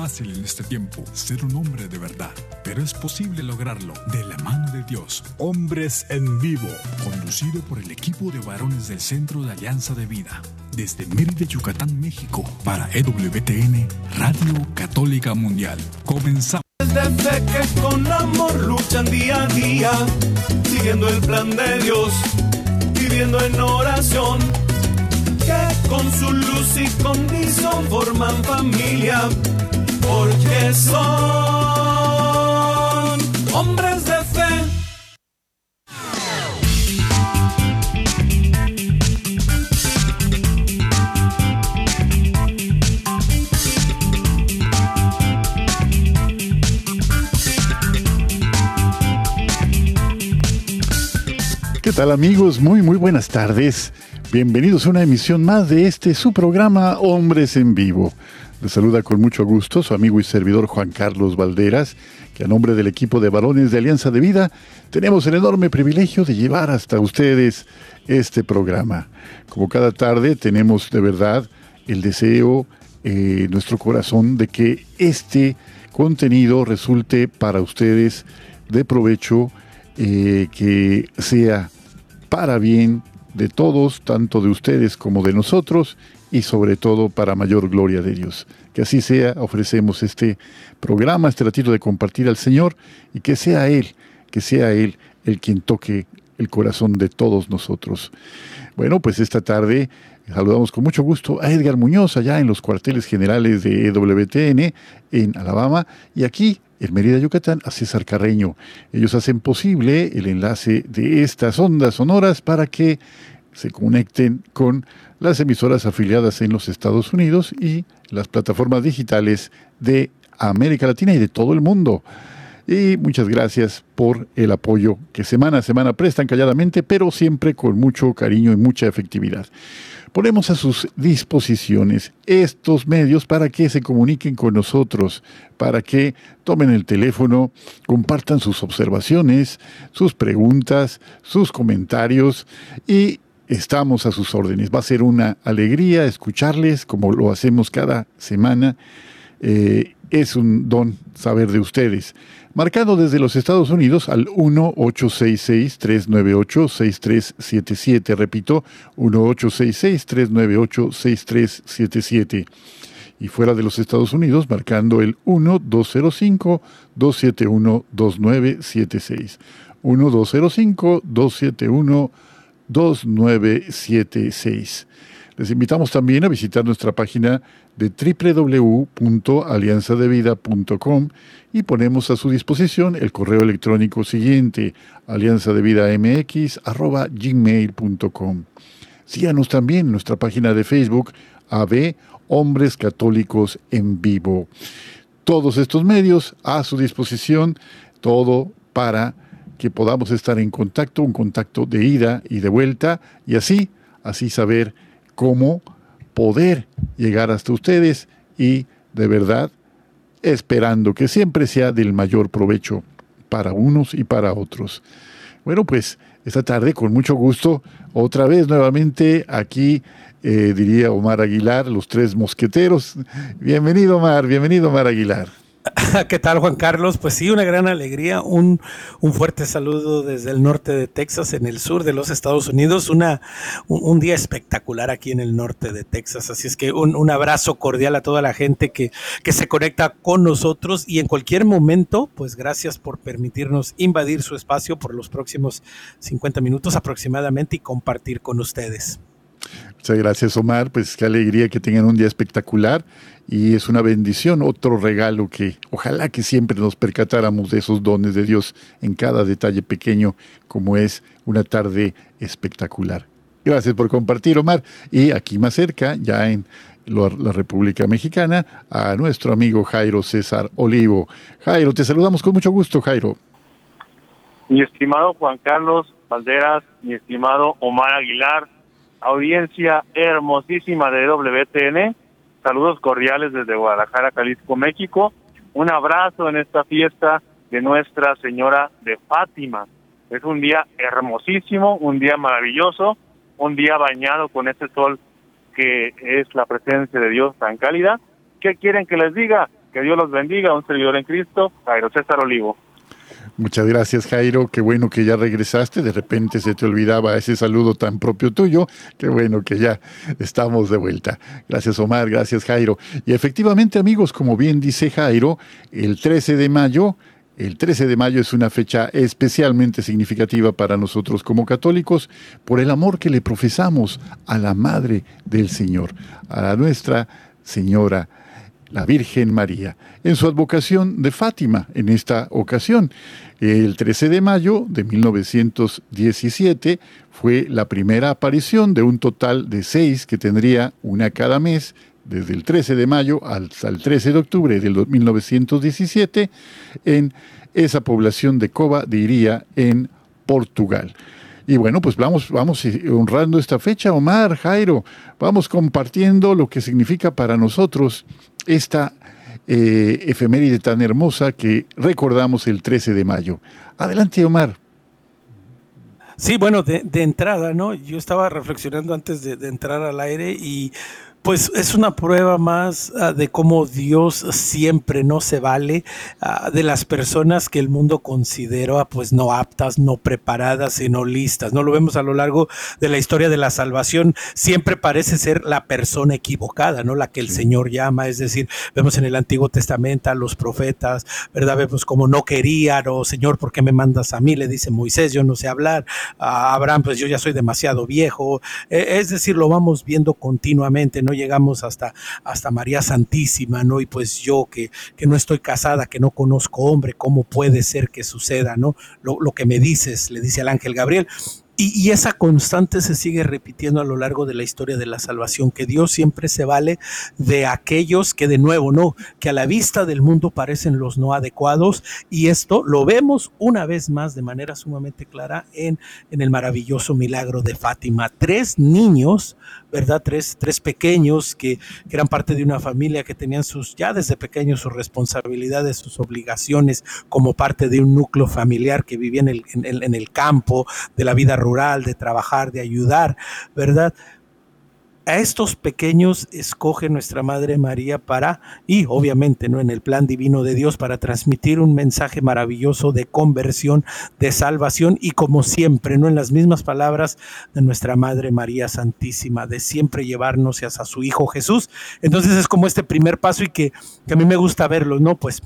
fácil en este tiempo ser un hombre de verdad, pero es posible lograrlo de la mano de Dios. Hombres en vivo, conducido por el equipo de varones del Centro de Alianza de Vida, desde Mérida, Yucatán, México, para EWTN, Radio Católica Mundial. Comenzamos. De fe que con amor luchan día a día, siguiendo el plan de Dios, viviendo en oración que con su luz y condición forman familia, porque son hombres de fe. ¿Qué tal amigos? Muy muy buenas tardes. Bienvenidos a una emisión más de este su programa Hombres en Vivo. Les saluda con mucho gusto su amigo y servidor Juan Carlos Valderas, que a nombre del equipo de varones de Alianza de Vida tenemos el enorme privilegio de llevar hasta ustedes este programa. Como cada tarde tenemos de verdad el deseo en nuestro corazón de que este contenido resulte para ustedes de provecho, eh, que sea para bien de todos, tanto de ustedes como de nosotros, y sobre todo para mayor gloria de Dios. Que así sea, ofrecemos este programa, este ratito de compartir al Señor, y que sea Él, que sea Él el quien toque el corazón de todos nosotros. Bueno, pues esta tarde saludamos con mucho gusto a Edgar Muñoz, allá en los cuarteles generales de EWTN en Alabama, y aquí en Mérida, Yucatán, a César Carreño. Ellos hacen posible el enlace de estas ondas sonoras para que se conecten con las emisoras afiliadas en los Estados Unidos y las plataformas digitales de América Latina y de todo el mundo. Y muchas gracias por el apoyo que semana a semana prestan calladamente, pero siempre con mucho cariño y mucha efectividad ponemos a sus disposiciones estos medios para que se comuniquen con nosotros, para que tomen el teléfono, compartan sus observaciones, sus preguntas, sus comentarios y estamos a sus órdenes. Va a ser una alegría escucharles como lo hacemos cada semana. Eh, es un don saber de ustedes marcando desde los Estados Unidos al 1-866-398-6377. Repito, 1-866-398-6377. Y fuera de los Estados Unidos, marcando el 1-205-271-2976. 1-205-271-2976. Les invitamos también a visitar nuestra página de www.alianzadevida.com y ponemos a su disposición el correo electrónico siguiente, alianzadevidamx.gmail.com. Síganos también en nuestra página de Facebook, AB Hombres Católicos en Vivo. Todos estos medios a su disposición, todo para que podamos estar en contacto, un contacto de ida y de vuelta, y así, así saber cómo poder llegar hasta ustedes y de verdad esperando que siempre sea del mayor provecho para unos y para otros. Bueno, pues esta tarde con mucho gusto, otra vez nuevamente aquí eh, diría Omar Aguilar, los tres mosqueteros. Bienvenido Omar, bienvenido Omar Aguilar. ¿Qué tal, Juan Carlos? Pues sí, una gran alegría, un, un, fuerte saludo desde el norte de Texas, en el sur de los Estados Unidos, una, un, día espectacular aquí en el norte de Texas. Así es que un, un, abrazo cordial a toda la gente que, que se conecta con nosotros y en cualquier momento, pues gracias por permitirnos invadir su espacio por los próximos 50 minutos aproximadamente y compartir con ustedes. Muchas gracias, Omar. Pues qué alegría que tengan un día espectacular y es una bendición, otro regalo que ojalá que siempre nos percatáramos de esos dones de Dios en cada detalle pequeño, como es una tarde espectacular. Gracias por compartir, Omar. Y aquí más cerca, ya en la República Mexicana, a nuestro amigo Jairo César Olivo. Jairo, te saludamos con mucho gusto, Jairo. Mi estimado Juan Carlos Valderas, mi estimado Omar Aguilar, audiencia hermosísima de WTN. Saludos cordiales desde Guadalajara, Jalisco, México. Un abrazo en esta fiesta de Nuestra Señora de Fátima. Es un día hermosísimo, un día maravilloso, un día bañado con este sol que es la presencia de Dios tan cálida. ¿Qué quieren que les diga? Que Dios los bendiga, un servidor en Cristo, Jairo César Olivo. Muchas gracias Jairo, qué bueno que ya regresaste, de repente se te olvidaba ese saludo tan propio tuyo, qué bueno que ya estamos de vuelta. Gracias Omar, gracias Jairo. Y efectivamente amigos, como bien dice Jairo, el 13 de mayo, el 13 de mayo es una fecha especialmente significativa para nosotros como católicos por el amor que le profesamos a la Madre del Señor, a nuestra Señora la Virgen María, en su advocación de Fátima en esta ocasión. El 13 de mayo de 1917 fue la primera aparición de un total de seis que tendría una cada mes desde el 13 de mayo hasta el 13 de octubre del 1917 en esa población de Coba de Iría en Portugal. Y bueno, pues vamos, vamos honrando esta fecha, Omar, Jairo, vamos compartiendo lo que significa para nosotros esta eh, efeméride tan hermosa que recordamos el 13 de mayo. Adelante, Omar. Sí, bueno, de, entrada, ¿no? Yo estaba reflexionando antes de, de entrar al aire y pues es una prueba más ah, de cómo Dios siempre no se vale ah, de las personas que el mundo considera pues no aptas, no preparadas, sino listas. No lo vemos a lo largo de la historia de la salvación. Siempre parece ser la persona equivocada, ¿no? La que el Señor llama. Es decir, vemos en el Antiguo Testamento a los profetas, ¿verdad? Vemos como no querían, o Señor, ¿por qué me mandas a mí? Le dice Moisés, yo no sé hablar. A Abraham, pues yo ya soy demasiado viejo. E, es decir, lo vamos viendo continuamente, ¿no? Llegamos hasta, hasta María Santísima, ¿no? Y pues yo que, que no estoy casada, que no conozco hombre, ¿cómo puede ser que suceda, ¿no? Lo, lo que me dices, le dice al ángel Gabriel. Y, esa constante se sigue repitiendo a lo largo de la historia de la salvación, que Dios siempre se vale de aquellos que de nuevo no, que a la vista del mundo parecen los no adecuados. Y esto lo vemos una vez más de manera sumamente clara en, en el maravilloso milagro de Fátima. Tres niños ¿verdad? Tres, tres pequeños que, eran parte de una familia que tenían sus, ya desde pequeños sus responsabilidades, sus obligaciones como parte de un núcleo familiar que vivía en el, en el campo, de la vida rural, de trabajar, de ayudar, ¿verdad? A estos pequeños escoge nuestra Madre María para, y obviamente no en el plan divino de Dios, para transmitir un mensaje maravilloso de conversión, de salvación y como siempre, no en las mismas palabras de nuestra Madre María Santísima, de siempre llevarnos hacia su Hijo Jesús. Entonces es como este primer paso y que, que a mí me gusta verlo, ¿no? Pues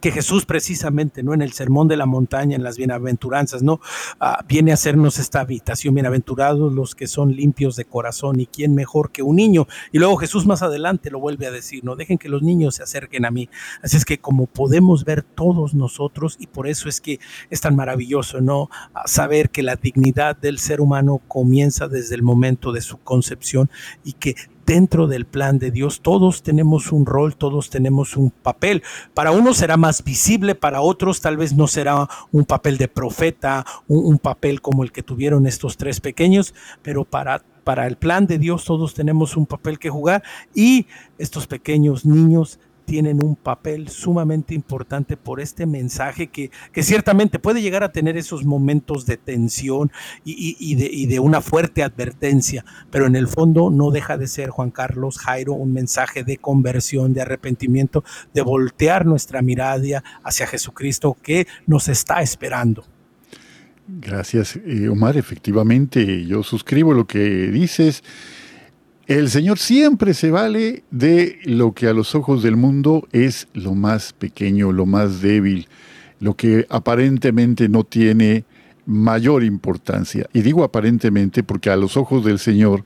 que Jesús precisamente, ¿no? En el sermón de la montaña, en las bienaventuranzas, ¿no? Ah, viene a hacernos esta habitación, bienaventurados los que son limpios de corazón y quién mejor que un niño. Y luego Jesús más adelante lo vuelve a decir, no dejen que los niños se acerquen a mí. Así es que como podemos ver todos nosotros, y por eso es que es tan maravilloso, ¿no? saber que la dignidad del ser humano comienza desde el momento de su concepción y que dentro del plan de Dios. Todos tenemos un rol, todos tenemos un papel. Para unos será más visible, para otros tal vez no será un papel de profeta, un, papel como el que tuvieron estos tres pequeños, pero para para el plan de Dios todos tenemos un papel que jugar y estos pequeños niños tienen un papel sumamente importante por este mensaje que, que ciertamente puede llegar a tener esos momentos de tensión y, de, y, de, una fuerte advertencia, pero en el fondo no deja de ser, Juan Carlos Jairo, un mensaje de conversión, de arrepentimiento, de voltear nuestra mirada hacia Jesucristo que nos está esperando. Gracias, eh, Omar. Efectivamente, yo suscribo lo que dices. El Señor siempre se vale de lo que a los ojos del mundo es lo más pequeño, lo más débil, lo que aparentemente no tiene mayor importancia. Y digo aparentemente porque a los ojos del Señor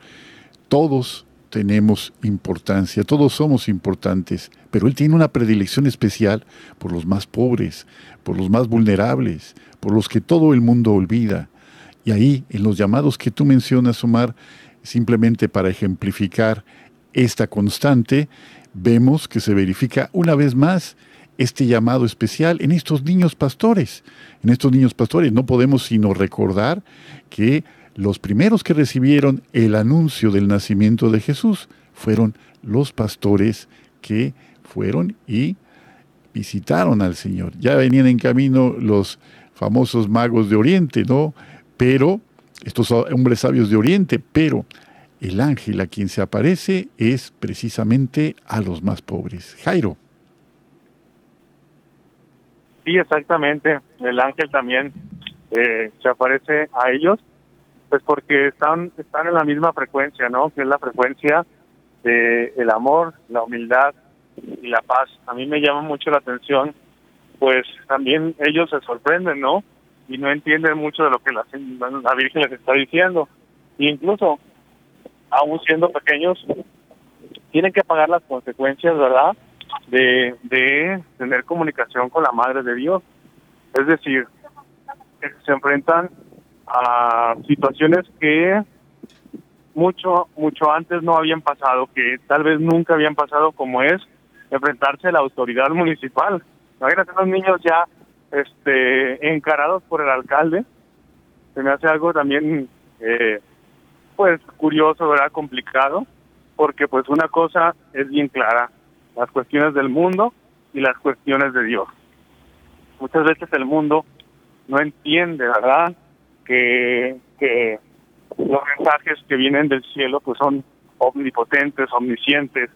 todos tenemos importancia, todos somos importantes, pero Él tiene una predilección especial por los más pobres, por los más vulnerables, por los que todo el mundo olvida. Y ahí, en los llamados que tú mencionas, Omar, simplemente para ejemplificar esta constante, vemos que se verifica una vez más este llamado especial en estos niños pastores. En estos niños pastores no podemos sino recordar que los primeros que recibieron el anuncio del nacimiento de Jesús fueron los pastores que fueron y visitaron al Señor. Ya venían en camino los famosos magos de Oriente, ¿no? Pero estos hombres sabios de Oriente, pero el ángel a quien se aparece es precisamente a los más pobres. Jairo. Sí, exactamente. El ángel también eh, se aparece a ellos, pues porque están están en la misma frecuencia, ¿no? Que es la frecuencia de el amor, la humildad y la paz. A mí me llama mucho la atención, pues también ellos se sorprenden, ¿no? Y no entienden mucho de lo que la, Virgen les está diciendo. E incluso, aún siendo pequeños, tienen que pagar las consecuencias, ¿verdad? De, de tener comunicación con la Madre de Dios. Es decir, se enfrentan a situaciones que mucho, mucho antes no habían pasado, que tal vez nunca habían pasado, como es enfrentarse a la autoridad municipal. Imagínate los niños ya este, encarados por el alcalde. Se me hace algo también, eh, pues, curioso, ¿verdad? Complicado, porque pues una cosa es bien clara, las cuestiones del mundo y las cuestiones de Dios. Muchas veces el mundo no entiende, ¿verdad? Que, que los mensajes que vienen del cielo pues son omnipotentes, omniscientes,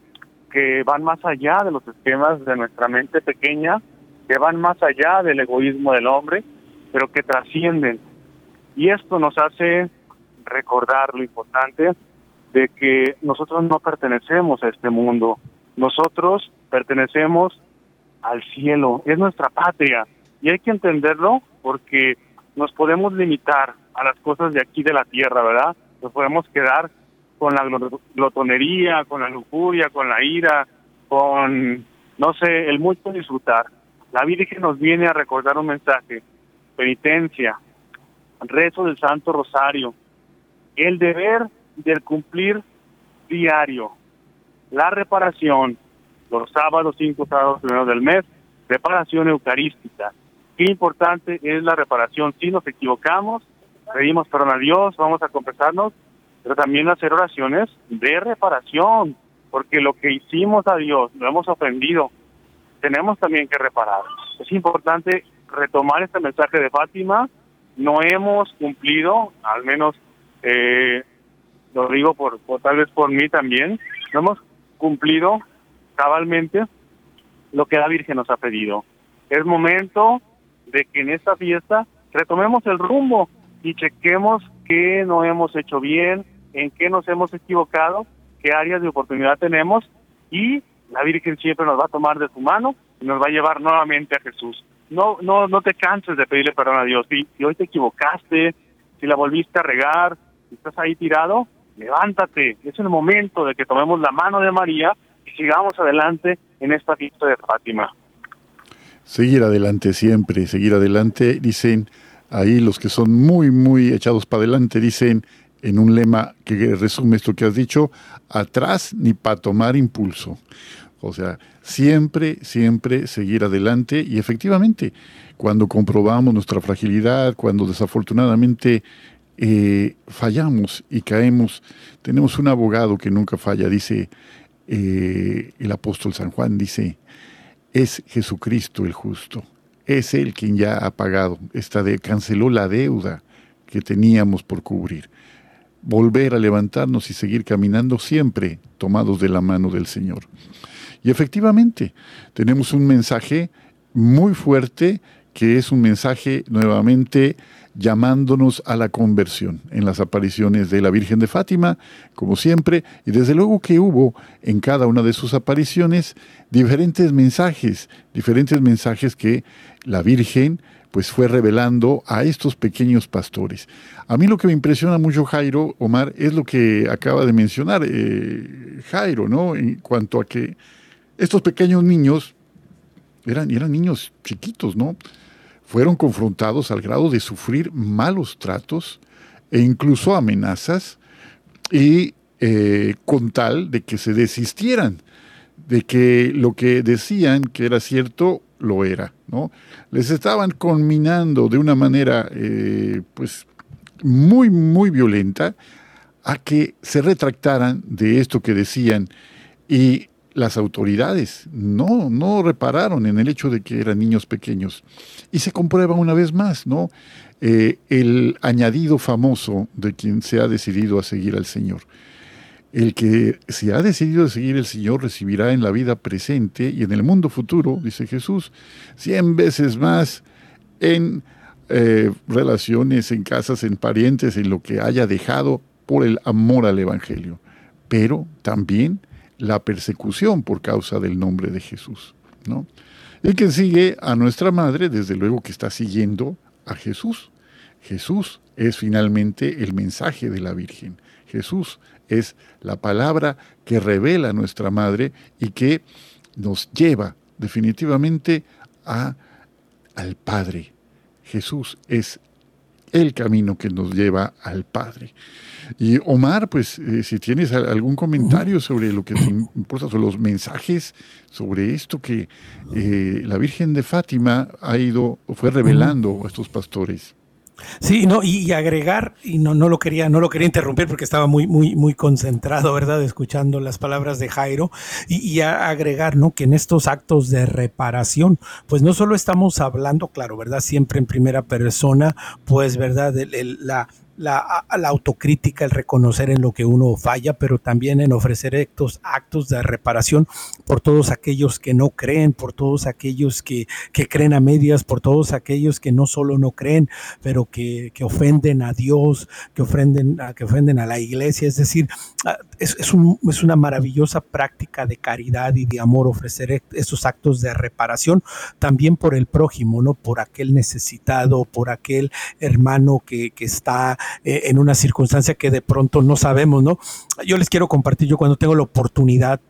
que van más allá de los esquemas de nuestra mente pequeña, que van más allá del egoísmo del hombre, pero que trascienden. Y esto nos hace recordar lo importante de que nosotros no pertenecemos a este mundo, nosotros pertenecemos al cielo, es nuestra patria y hay que entenderlo porque nos podemos limitar a las cosas de aquí de la tierra, ¿verdad? Nos podemos quedar con la glotonería, con la lujuria, con la ira, con, no sé, el mucho disfrutar. La Virgen nos viene a recordar un mensaje, penitencia, rezo del Santo Rosario, el deber del cumplir diario, la reparación, los sábados, cinco sábados primeros del mes, reparación eucarística, Qué importante es la reparación. Si nos equivocamos, pedimos perdón a Dios, vamos a confesarnos, pero también hacer oraciones de reparación, porque lo que hicimos a Dios, lo hemos ofendido, tenemos también que reparar. Es importante retomar este mensaje de Fátima. No hemos cumplido, al menos eh, lo digo por, por tal vez por mí también, no hemos cumplido cabalmente lo que la Virgen nos ha pedido. Es momento de que en esta fiesta retomemos el rumbo y chequemos qué no hemos hecho bien, en qué nos hemos equivocado, qué áreas de oportunidad tenemos y la Virgen siempre nos va a tomar de su mano y nos va a llevar nuevamente a Jesús. No, no, no te canses de pedirle perdón a Dios. Si, hoy te equivocaste, si la volviste a regar, si estás ahí tirado, levántate. Es el momento de que tomemos la mano de María y sigamos adelante en esta fiesta de Fátima seguir adelante siempre, seguir adelante. Dicen ahí los que son muy, muy echados para adelante, dicen en un lema que resume esto que has dicho, atrás ni para tomar impulso. O sea, siempre, siempre seguir adelante y efectivamente, cuando comprobamos nuestra fragilidad, cuando desafortunadamente eh, fallamos y caemos, tenemos un abogado que nunca falla, dice eh, el apóstol San Juan, dice, es Jesucristo el justo. Es Él quien ya ha pagado, esta de, canceló la deuda que teníamos por cubrir. Volver a levantarnos y seguir caminando siempre tomados de la mano del Señor. Y efectivamente, tenemos un mensaje muy fuerte que es un mensaje nuevamente llamándonos a la conversión en las apariciones de la Virgen de Fátima, como siempre, y desde luego que hubo en cada una de sus apariciones diferentes mensajes, diferentes mensajes que la Virgen pues fue revelando a estos pequeños pastores. A mí lo que me impresiona mucho, Jairo, Omar, es lo que acaba de mencionar eh, Jairo, ¿no? En cuanto a que estos pequeños niños eran, eran niños chiquitos, ¿no? fueron confrontados al grado de sufrir malos tratos e incluso amenazas y eh, con tal de que se desistieran, de que lo que decían que era cierto lo era, ¿no? Les estaban conminando de una manera, eh, pues, muy, muy violenta a que se retractaran de esto que decían y las autoridades no, no repararon en el hecho de que eran niños pequeños. Y se comprueba una vez más, ¿no? Eh, el añadido famoso de quien se ha decidido a seguir al Señor. el que se ha decidido seguir el Señor recibirá en la vida presente y en el mundo futuro, dice Jesús, cien veces más en eh, relaciones, en casas, en parientes, en lo que haya dejado por el amor al Evangelio, pero también la persecución por causa del nombre de Jesús. ¿no? El que sigue a nuestra madre, desde luego que está siguiendo a Jesús. Jesús es finalmente el mensaje de la Virgen. Jesús es la palabra que revela a nuestra madre y que nos lleva definitivamente a, al Padre. Jesús es el camino que nos lleva al Padre. Y Omar, pues eh, si tienes algún comentario sobre lo que te importa, sobre los mensajes, sobre esto que eh, la Virgen de Fátima ha ido, fue revelando a estos pastores. Sí, no, y, agregar, y no, no lo quería, no lo quería interrumpir porque estaba muy, muy, muy concentrado, ¿verdad? Escuchando las palabras de Jairo, y, agregar, ¿no? Que en estos actos de reparación, pues no solo estamos hablando, claro, ¿verdad? Siempre en primera persona, pues, ¿verdad? la, la, la, autocrítica, el reconocer en lo que uno falla, pero también en ofrecer estos actos de reparación por todos aquellos que no creen, por todos aquellos que, que creen a medias, por todos aquellos que no solo no creen, pero que, que ofenden a Dios, que ofenden, a, que ofenden a la iglesia. Es decir, ah, es, es, un, es una maravillosa práctica de caridad y de amor ofrecer esos actos de reparación también por el prójimo, ¿no? Por aquel necesitado, por aquel hermano que, que está eh, en una circunstancia que de pronto no sabemos, ¿no? Yo les quiero compartir, yo cuando tengo la oportunidad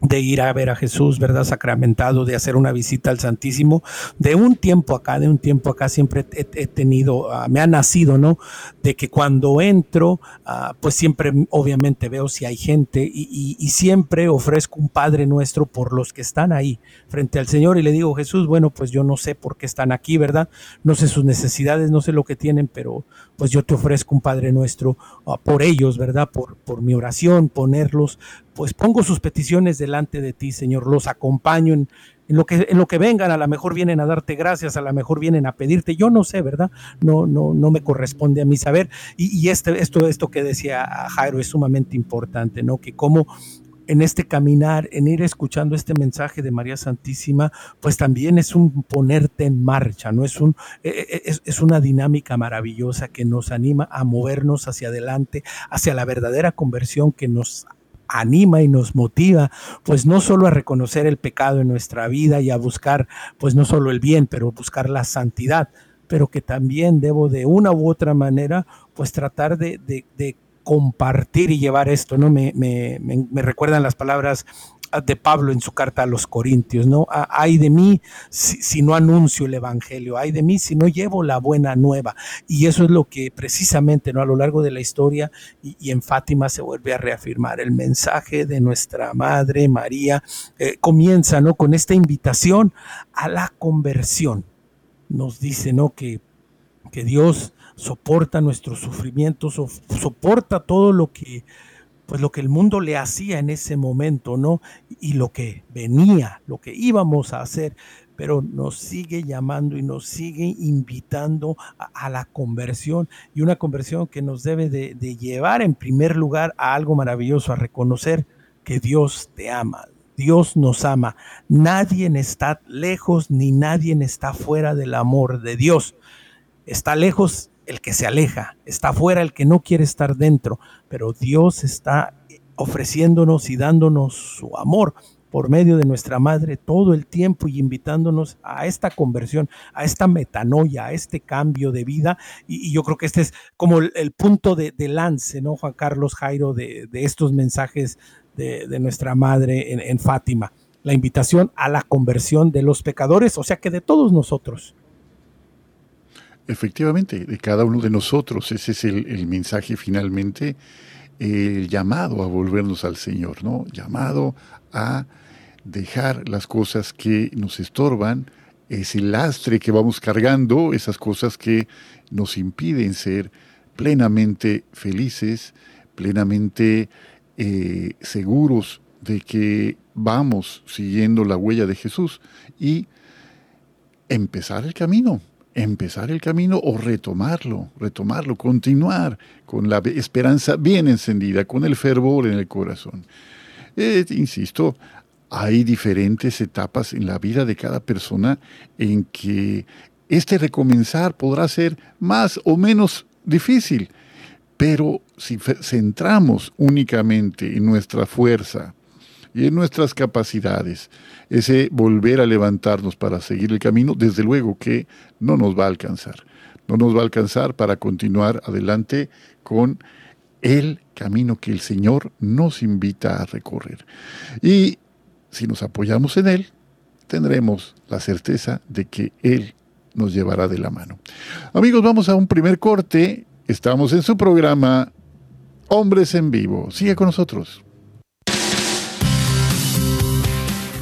de ir a ver a Jesús, ¿verdad? Sacramentado, de hacer una visita al Santísimo. De un tiempo acá, de un tiempo acá siempre he, tenido, ah, me ha nacido, ¿no? De que cuando entro, ah, pues siempre obviamente veo si hay gente y, y, siempre ofrezco un Padre nuestro por los que están ahí frente al Señor y le digo, Jesús, bueno, pues yo no sé por qué están aquí, ¿verdad? No sé sus necesidades, no sé lo que tienen, pero pues yo te ofrezco un Padre nuestro ah, por ellos, ¿verdad? Por, por mi oración, ponerlos pues pongo sus peticiones delante de ti, Señor, los acompaño en, lo que, en lo que vengan, a lo mejor vienen a darte gracias, a lo mejor vienen a pedirte, yo no sé, ¿verdad? No, no, no me corresponde a mí saber. Y, este, esto, esto que decía Jairo es sumamente importante, ¿no? Que como en este caminar, en ir escuchando este mensaje de María Santísima, pues también es un ponerte en marcha, ¿no? Es, un, e, e, es, es, una dinámica maravillosa que nos anima a movernos hacia adelante, hacia la verdadera conversión que nos anima y nos motiva, pues no solo a reconocer el pecado en nuestra vida y a buscar, pues no solo el bien, pero buscar la santidad, pero que también debo de una u otra manera, pues tratar de, de, compartir y llevar esto, ¿no? Me, me, me, me recuerdan las palabras de Pablo en su carta a los Corintios, ¿no? Hay de mí si, no anuncio el Evangelio, hay de mí si no llevo la buena nueva. Y eso es lo que precisamente, ¿no? A lo largo de la historia y, en Fátima se vuelve a reafirmar. El mensaje de nuestra Madre María eh, comienza, ¿no? Con esta invitación a la conversión. Nos dice, ¿no? Que, que Dios soporta nuestros sufrimientos, soporta todo lo que pues lo que el mundo le hacía en ese momento, ¿no? Y lo que venía, lo que íbamos a hacer, pero nos sigue llamando y nos sigue invitando a, la conversión y una conversión que nos debe de, llevar en primer lugar a algo maravilloso, a reconocer que Dios te ama, Dios nos ama. Nadie está lejos ni nadie está fuera del amor de Dios. Está lejos el que se aleja, está fuera el que no quiere estar dentro, pero Dios está ofreciéndonos y dándonos su amor por medio de nuestra madre todo el tiempo y invitándonos a esta conversión, a esta metanoia, a este cambio de vida. Y, yo creo que este es como el, punto de, lance, ¿no, Juan Carlos Jairo, de, estos mensajes de, nuestra madre en, en Fátima? La invitación a la conversión de los pecadores, o sea que de todos nosotros. Efectivamente, de cada uno de nosotros. Ese es el, mensaje finalmente, el llamado a volvernos al Señor, ¿no? Llamado a dejar las cosas que nos estorban, ese lastre que vamos cargando, esas cosas que nos impiden ser plenamente felices, plenamente eh, seguros de que vamos siguiendo la huella de Jesús y empezar el camino, empezar el camino o retomarlo, retomarlo, continuar con la esperanza bien encendida, con el fervor en el corazón. Eh, insisto, hay diferentes etapas en la vida de cada persona en que este recomenzar podrá ser más o menos difícil, pero si centramos únicamente en nuestra fuerza y en nuestras capacidades, ese volver a levantarnos para seguir el camino, desde luego que no nos va a alcanzar. No nos va a alcanzar para continuar adelante con el camino que el Señor nos invita a recorrer. Y si nos apoyamos en Él, tendremos la certeza de que Él nos llevará de la mano. Amigos, vamos a un primer corte. Estamos en su programa Hombres en Vivo. Sigue con nosotros.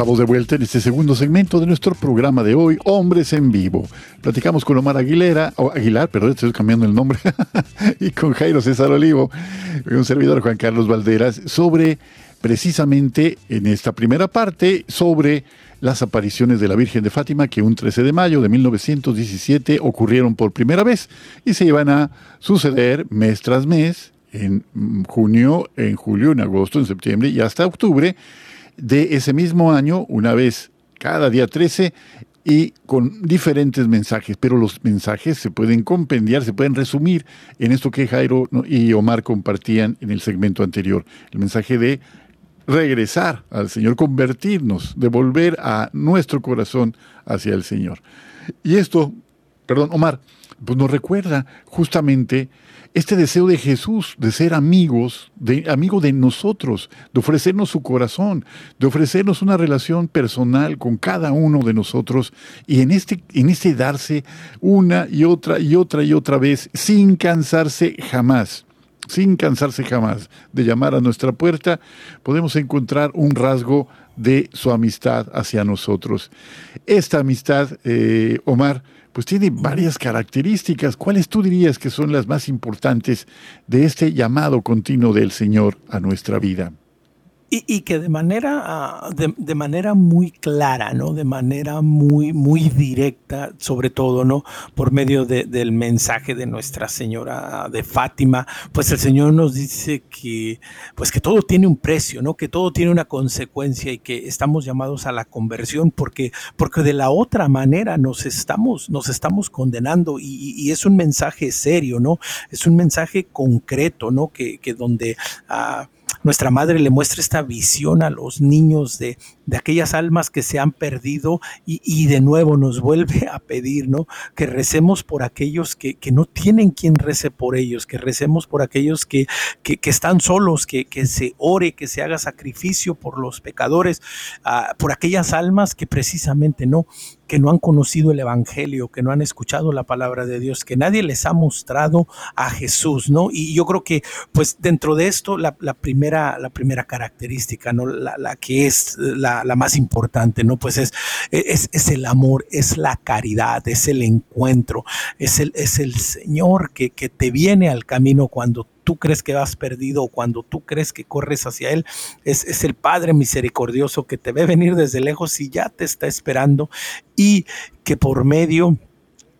Estamos de vuelta en este segundo segmento de nuestro programa de hoy, Hombres en Vivo. Platicamos con Omar Aguilera, Aguilar, perdón, estoy cambiando el nombre, y con Jairo César Olivo, y un servidor Juan Carlos Valderas, sobre precisamente en esta primera parte, sobre las apariciones de la Virgen de Fátima que un 13 de mayo de 1917 ocurrieron por primera vez y se iban a suceder mes tras mes en junio, en julio, en agosto, en septiembre y hasta octubre de ese mismo año, una vez cada día 13, y con diferentes mensajes, pero los mensajes se pueden compendiar, se pueden resumir en esto que Jairo y Omar compartían en el segmento anterior, el mensaje de regresar al Señor, convertirnos, devolver a nuestro corazón hacia el Señor. Y esto, perdón, Omar, pues nos recuerda justamente este deseo de Jesús de ser amigos, de amigo de nosotros, de ofrecernos su corazón, de ofrecernos una relación personal con cada uno de nosotros y en este, en este darse una y otra y otra y otra vez sin cansarse jamás sin cansarse jamás de llamar a nuestra puerta, podemos encontrar un rasgo de su amistad hacia nosotros. Esta amistad, eh, Omar, pues tiene varias características. ¿Cuáles tú dirías que son las más importantes de este llamado continuo del Señor a nuestra vida? Y, que de manera, ah, de, manera muy clara, ¿no? De manera muy, muy directa, sobre todo, ¿no? Por medio del mensaje de Nuestra Señora de Fátima, pues el Señor nos dice que, pues que todo tiene un precio, ¿no? Que todo tiene una consecuencia y que estamos llamados a la conversión porque, porque de la otra manera nos estamos, nos estamos condenando y, es un mensaje serio, ¿no? Es un mensaje concreto, ¿no? Que, que donde... Ah, nuestra madre le muestra esta visión a los niños de, de aquellas almas que se han perdido y, de nuevo nos vuelve a pedir, ¿no? Que recemos por aquellos que, no tienen quien rece por ellos, que recemos por aquellos que, que, están solos, que, se ore, que se haga sacrificio por los pecadores, ah, por aquellas almas que precisamente no, que no han conocido el Evangelio, que no han escuchado la palabra de Dios, que nadie les ha mostrado a Jesús, ¿no? Y yo creo que, pues, dentro de esto, la, primera, la primera característica, ¿no? La, la que es la, más importante, ¿no? Pues es, es, es, el amor, es la caridad, es el encuentro, es el, es el Señor que, que te viene al camino cuando tú crees que vas perdido o cuando tú crees que corres hacia Él, es, es el Padre misericordioso que te ve venir desde lejos y ya te está esperando y que por medio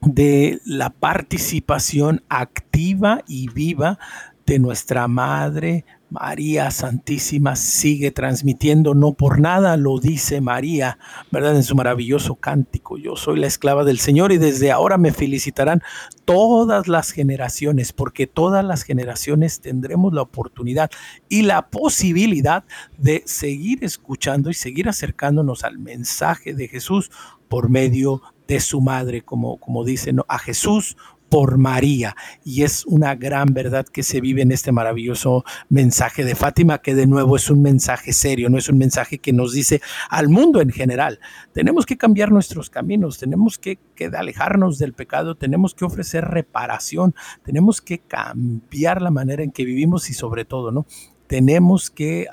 de la participación activa y viva de nuestra Madre María Santísima sigue transmitiendo, no por nada lo dice María, ¿verdad? En su maravilloso cántico, yo soy la esclava del Señor y desde ahora me felicitarán todas las generaciones, porque todas las generaciones tendremos la oportunidad y la posibilidad de seguir escuchando y seguir acercándonos al mensaje de Jesús por medio de su madre, como, como dice, ¿no? a Jesús por María. Y es una gran verdad que se vive en este maravilloso mensaje de Fátima, que de nuevo es un mensaje serio, no es un mensaje que nos dice al mundo en general. Tenemos que cambiar nuestros caminos, tenemos que, que alejarnos del pecado, tenemos que ofrecer reparación, tenemos que cambiar la manera en que vivimos y sobre todo, ¿no? Tenemos que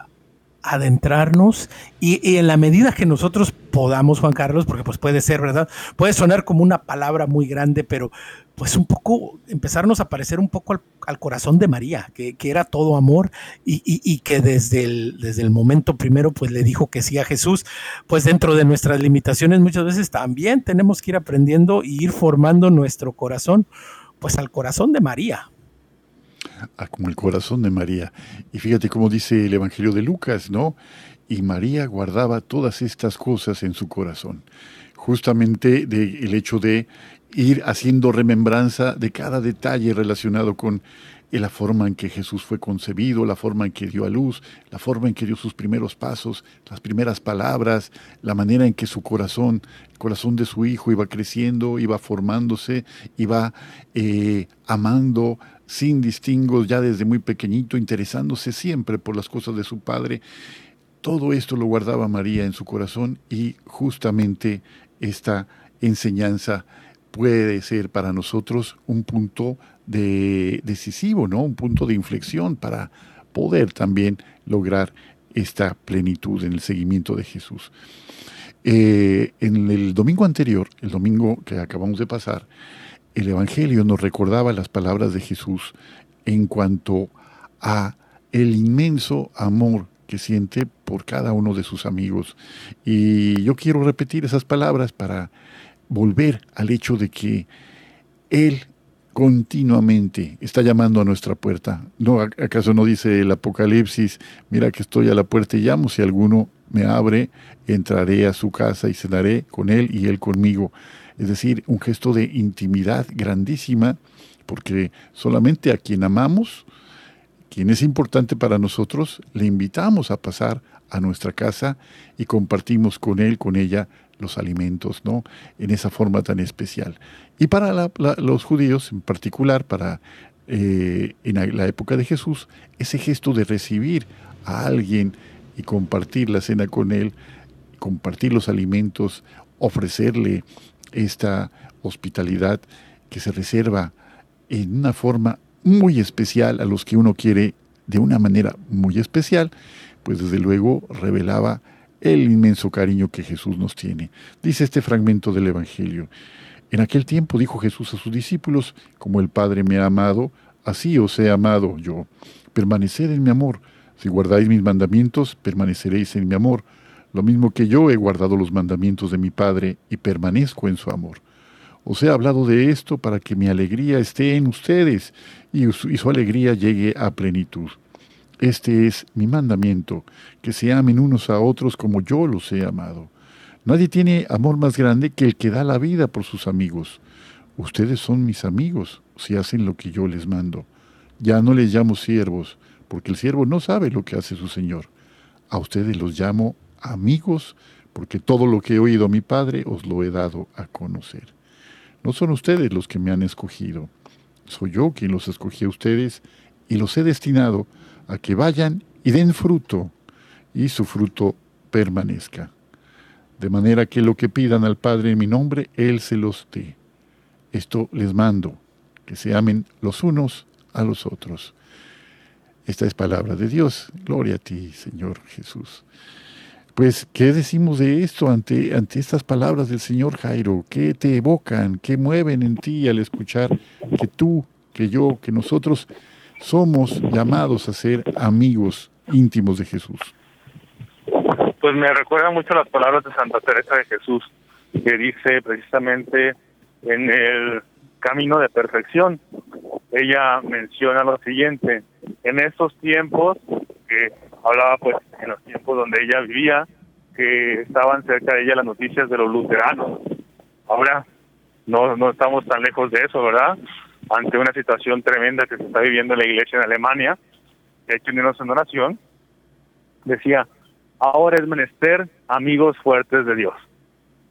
adentrarnos y, en la medida que nosotros podamos, Juan Carlos, porque pues puede ser, ¿verdad? Puede sonar como una palabra muy grande, pero pues un poco, empezarnos a parecer un poco al, corazón de María, que, era todo amor y, que desde el, desde el momento primero pues le dijo que sí a Jesús, pues dentro de nuestras limitaciones muchas veces también tenemos que ir aprendiendo y ir formando nuestro corazón pues al corazón de María, Ah, como el corazón de María. Y fíjate cómo dice el Evangelio de Lucas, ¿no? Y María guardaba todas estas cosas en su corazón. Justamente de, el hecho de ir haciendo remembranza de cada detalle relacionado con la forma en que Jesús fue concebido, la forma en que dio a luz, la forma en que dio sus primeros pasos, las primeras palabras, la manera en que su corazón, el corazón de su hijo iba creciendo, iba formándose, iba eh, amando sin distingos, ya desde muy pequeñito, interesándose siempre por las cosas de su padre. Todo esto lo guardaba María en su corazón y justamente esta enseñanza puede ser para nosotros un punto de decisivo, ¿no? Un punto de inflexión para poder también lograr esta plenitud en el seguimiento de Jesús. Eh, en el domingo anterior, el domingo que acabamos de pasar, el Evangelio nos recordaba las palabras de Jesús en cuanto a el inmenso amor que siente por cada uno de sus amigos. Y yo quiero repetir esas palabras para volver al hecho de que Él continuamente está llamando a nuestra puerta. ¿No, ¿Acaso no dice el Apocalipsis, mira que estoy a la puerta y llamo, si alguno me abre, entraré a su casa y cenaré con Él y Él conmigo? es decir, un gesto de intimidad grandísima, porque solamente a quien amamos, quien es importante para nosotros, le invitamos a pasar a nuestra casa y compartimos con él, con ella, los alimentos, ¿no? En esa forma tan especial. Y para los judíos, en particular, para eh, en la época de Jesús, ese gesto de recibir a alguien y compartir la cena con él, compartir los alimentos, ofrecerle esta hospitalidad que se reserva en una forma muy especial a los que uno quiere de una manera muy especial, pues desde luego revelaba el inmenso cariño que Jesús nos tiene. Dice este fragmento del Evangelio. En aquel tiempo dijo Jesús a sus discípulos, como el Padre me ha amado, así os he amado yo. Permaneced en mi amor. Si guardáis mis mandamientos, permaneceréis en mi amor lo mismo que yo he guardado los mandamientos de mi Padre y permanezco en su amor. Os he hablado de esto para que mi alegría esté en ustedes y su, alegría llegue a plenitud. Este es mi mandamiento, que se amen unos a otros como yo los he amado. Nadie tiene amor más grande que el que da la vida por sus amigos. Ustedes son mis amigos si hacen lo que yo les mando. Ya no les llamo siervos, porque el siervo no sabe lo que hace su Señor. A ustedes los llamo amigos, porque todo lo que he oído a mi Padre os lo he dado a conocer. No son ustedes los que me han escogido, soy yo quien los escogí a ustedes y los he destinado a que vayan y den fruto, y su fruto permanezca. De manera que lo que pidan al Padre en mi nombre, Él se los dé. Esto les mando, que se amen los unos a los otros. Esta es palabra de Dios. Gloria a ti, Señor Jesús. Pues, ¿qué decimos de esto ante, ante estas palabras del Señor Jairo? ¿Qué te evocan? ¿Qué mueven en ti al escuchar que tú, que yo, que nosotros somos llamados a ser amigos íntimos de Jesús? Pues me recuerda mucho las palabras de Santa Teresa de Jesús, que dice precisamente en el camino de perfección. Ella menciona lo siguiente, en estos tiempos, que hablaba pues en los tiempos donde ella vivía, que estaban cerca de ella las noticias de los luteranos. Ahora no, no estamos tan lejos de eso, ¿verdad? Ante una situación tremenda que se está viviendo en la iglesia en Alemania, que hay que unirnos en oración, decía, ahora es menester amigos fuertes de Dios,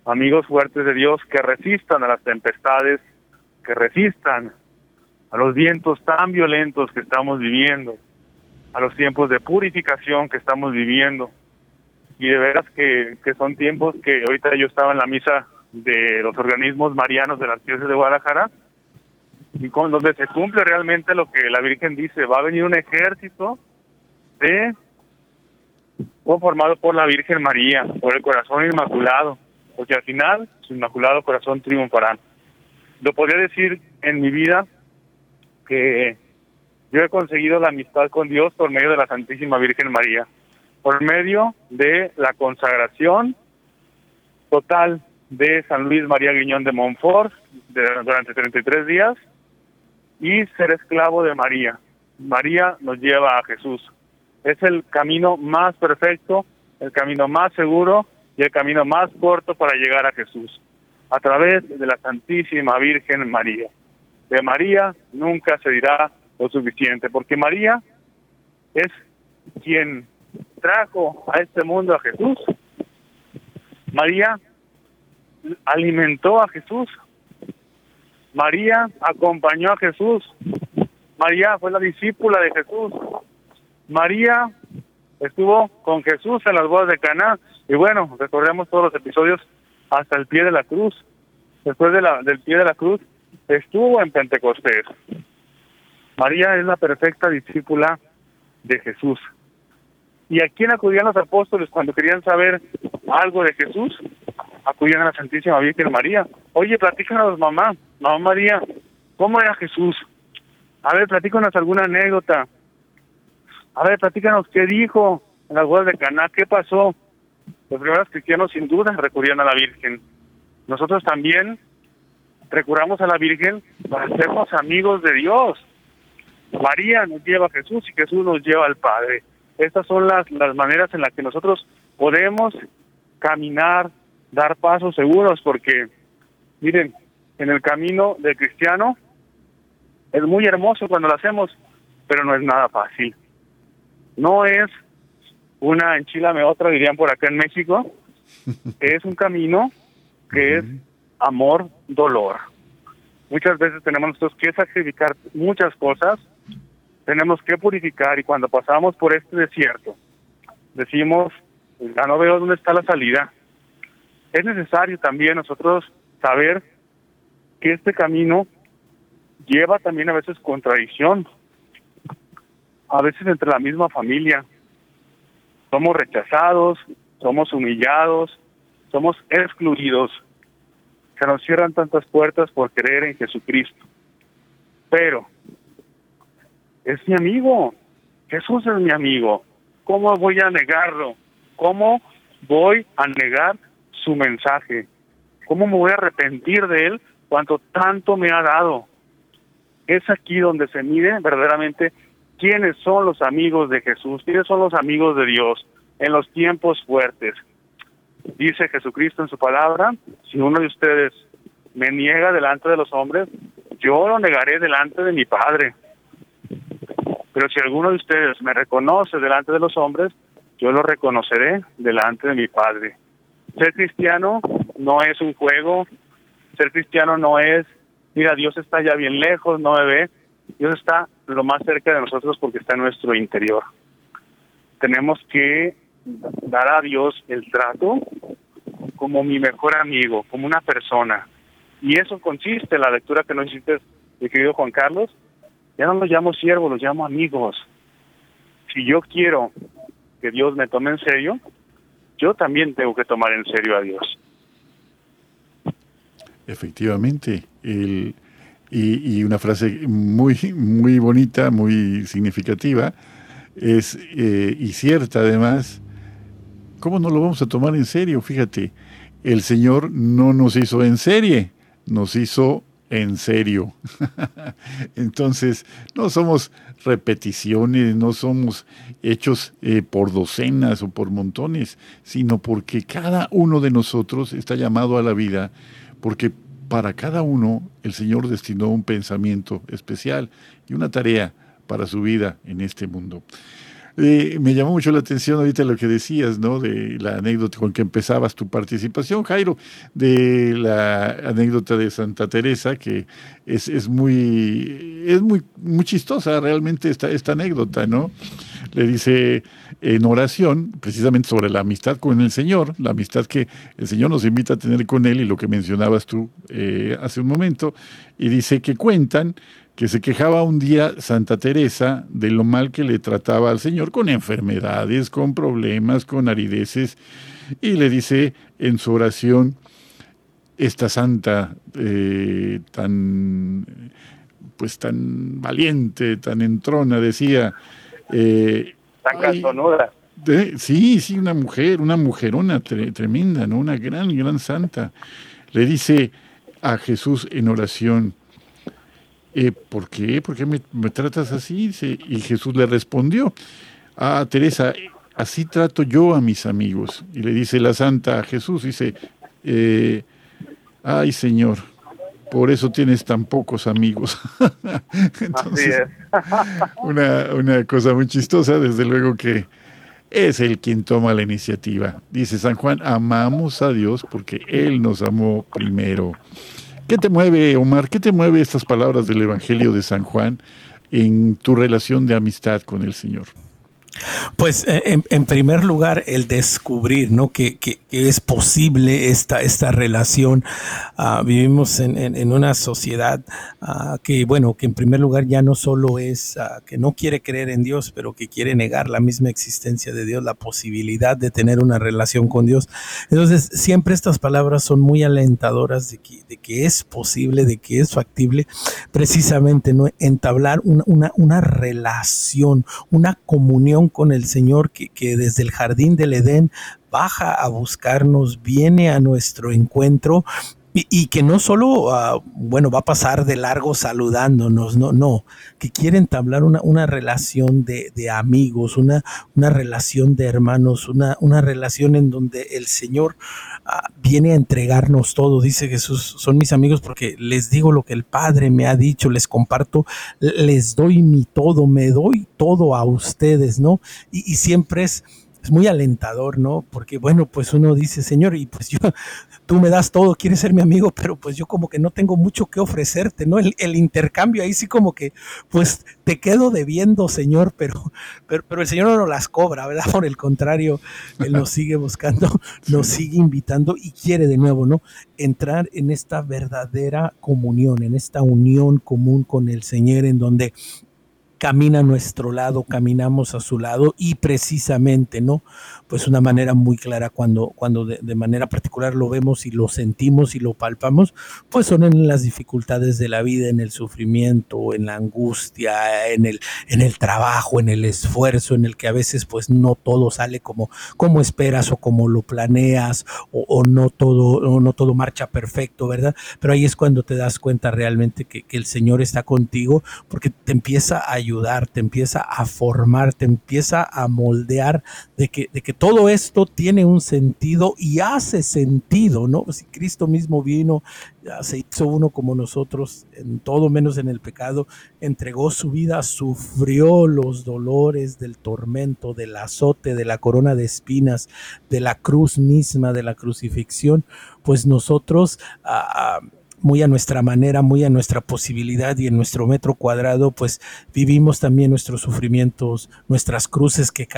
amigos fuertes de Dios que resistan a las tempestades, que resistan a los vientos tan violentos que estamos viviendo, a los tiempos de purificación que estamos viviendo. Y de veras que, que son tiempos que ahorita yo estaba en la misa de los organismos marianos de la Arquidiócesis de Guadalajara, y con donde se cumple realmente lo que la Virgen dice, va a venir un ejército de formado por la Virgen María, por el corazón inmaculado, porque al final su inmaculado corazón triunfará. Lo podría decir en mi vida que yo he conseguido la amistad con Dios por medio de la Santísima Virgen María, por medio de la consagración total de San Luis María Guiñón de Montfort durante 33 días y ser esclavo de María. María nos lleva a Jesús. Es el camino más perfecto, el camino más seguro y el camino más corto para llegar a Jesús, a través de la Santísima Virgen María. De María nunca se dirá lo suficiente, porque María es quien trajo a este mundo a Jesús. María alimentó a Jesús. María acompañó a Jesús. María fue la discípula de Jesús. María estuvo con Jesús en las bodas de Caná y bueno, recordemos todos los episodios hasta el pie de la cruz. Después del pie de la cruz estuvo en Pentecostés. María es la perfecta discípula de Jesús. ¿Y a quién acudían los apóstoles cuando querían saber algo de Jesús? Acudían a la Santísima Virgen María. Oye, platícanos, mamá, mamá María, ¿cómo era Jesús? A ver, platícanos alguna anécdota. A ver, platícanos qué dijo en las bodas de Caná, qué pasó. Los primeros cristianos sin duda recurrían a la Virgen. Nosotros también recurramos a la Virgen para sernos amigos de Dios. María nos lleva a Jesús y Jesús nos lleva al Padre. Estas son las, las maneras en las que nosotros podemos caminar, dar pasos seguros, porque, miren, en el camino del cristiano es muy hermoso cuando lo hacemos, pero no es nada fácil. No es una enchilame otra, dirían por acá en México, es un camino que es amor, dolor. Muchas veces tenemos nosotros que sacrificar muchas cosas, tenemos que purificar y cuando pasamos por este desierto, decimos, ya no veo dónde está la salida. Es necesario también nosotros saber que este camino lleva también a veces contradicción, a veces entre la misma familia. Somos rechazados, somos humillados, somos excluidos se nos cierran tantas puertas por creer en Jesucristo. Pero es mi amigo, Jesús es mi amigo. ¿Cómo voy a negarlo? ¿Cómo voy a negar su mensaje? ¿Cómo me voy a arrepentir de él cuando tanto me ha dado? Es aquí donde se mide verdaderamente quiénes son los amigos de Jesús, quiénes son los amigos de Dios en los tiempos fuertes. Dice Jesucristo en su palabra, si uno de ustedes me niega delante de los hombres, yo lo negaré delante de mi Padre. Pero si alguno de ustedes me reconoce delante de los hombres, yo lo reconoceré delante de mi Padre. Ser cristiano no es un juego, ser cristiano no es, mira, Dios está ya bien lejos, no me ve, Dios está lo más cerca de nosotros porque está en nuestro interior. Tenemos que dar a Dios el trato como mi mejor amigo, como una persona. Y eso consiste, la lectura que nos hiciste, mi querido Juan Carlos, ya no los llamo siervos, los llamo amigos. Si yo quiero que Dios me tome en serio, yo también tengo que tomar en serio a Dios. Efectivamente, el, y, una frase muy, muy bonita, muy significativa, es, eh, y cierta además, ¿cómo no lo vamos a tomar en serio? Fíjate, el Señor no nos hizo en serie, nos hizo en serio. Entonces, no somos repeticiones, no somos hechos eh, por docenas o por montones, sino porque cada uno de nosotros está llamado a la vida, porque para cada uno el Señor destinó un pensamiento especial y una tarea para su vida en este mundo. Eh, me llamó mucho la atención ahorita lo que decías, ¿no? De la anécdota con que empezabas tu participación, Jairo, de la anécdota de Santa Teresa, que es, es muy, es muy, muy chistosa realmente esta, esta anécdota, ¿no? Le dice en oración, precisamente sobre la amistad con el Señor, la amistad que el Señor nos invita a tener con Él y lo que mencionabas tú eh, hace un momento, y dice que cuentan que se quejaba un día Santa Teresa de lo mal que le trataba al Señor con enfermedades, con problemas, con arideces, y le dice en su oración, esta santa eh, tan pues tan valiente, tan entrona, decía eh, tan cantonuda. sí, sí, una mujer, una mujerona tremenda, ¿no? Una gran, gran santa. Le dice a Jesús en oración, eh, ¿por qué? ¿Por qué me, tratas así? Y Jesús le respondió, ah, Teresa, así trato yo a mis amigos. Y le dice la santa a Jesús, dice, eh, ay Señor, por eso tienes tan pocos amigos. Entonces, una, una cosa muy chistosa, desde luego que es el quien toma la iniciativa. Dice San Juan, amamos a Dios porque Él nos amó primero. ¿Qué te mueve, Omar? ¿Qué te mueve estas palabras del Evangelio de San Juan en tu relación de amistad con el Señor? Pues eh, en, primer lugar, el descubrir ¿no? que, es posible esta, esta relación. Ah, vivimos en, una sociedad ah, que, bueno, que en primer lugar ya no solo es ah, que no quiere creer en Dios, pero que quiere negar la misma existencia de Dios, la posibilidad de tener una relación con Dios. Entonces, siempre estas palabras son muy alentadoras de que, es posible, de que es factible, precisamente ¿no? entablar una, una relación, una comunión con el Señor que, que desde el jardín del Edén baja a buscarnos, viene a nuestro encuentro y, que no solo, ah, bueno, va a pasar de largo saludándonos, no, no, que quiere entablar una, una relación de, de, amigos, una, una relación de hermanos, una, una relación en donde el Señor ah, viene a entregarnos todo. Dice Jesús, son mis amigos porque les digo lo que el Padre me ha dicho, les comparto, les doy mi todo, me doy todo a ustedes, ¿no? y, y siempre es es muy alentador, ¿no? Porque bueno, pues uno dice, Señor, y pues yo, tú me das todo, quieres ser mi amigo, pero pues yo como que no tengo mucho que ofrecerte, ¿no? El, intercambio ahí sí como que, pues te quedo debiendo, Señor, pero, pero, pero el Señor no las cobra, ¿verdad? Por el contrario, Él nos sigue buscando, nos sigue invitando y quiere de nuevo, ¿no? Entrar en esta verdadera comunión, en esta unión común con el Señor, en donde camina a nuestro lado, caminamos a su lado y precisamente, ¿no? Pues una manera muy clara cuando, cuando de, manera particular lo vemos y lo sentimos y lo palpamos, pues son en las dificultades de la vida, en el sufrimiento, en la angustia, en el, en el trabajo, en el esfuerzo, en el que a veces pues no todo sale como, como esperas o como lo planeas o, no, todo, o no todo marcha perfecto, ¿verdad? Pero ahí es cuando te das cuenta realmente que, que el Señor está contigo porque te empieza a ayudar, te empieza a formar, te empieza a moldear de que, de que todo esto tiene un sentido y hace sentido, ¿no? Si Cristo mismo vino, se hizo uno como nosotros, en todo menos en el pecado, entregó su vida, sufrió los dolores del tormento, del azote, de la corona de espinas, de la cruz misma, de la crucifixión, pues nosotros... Ah, ah, muy a nuestra manera, muy a nuestra posibilidad y en nuestro metro cuadrado, pues vivimos también nuestros sufrimientos, nuestras cruces que,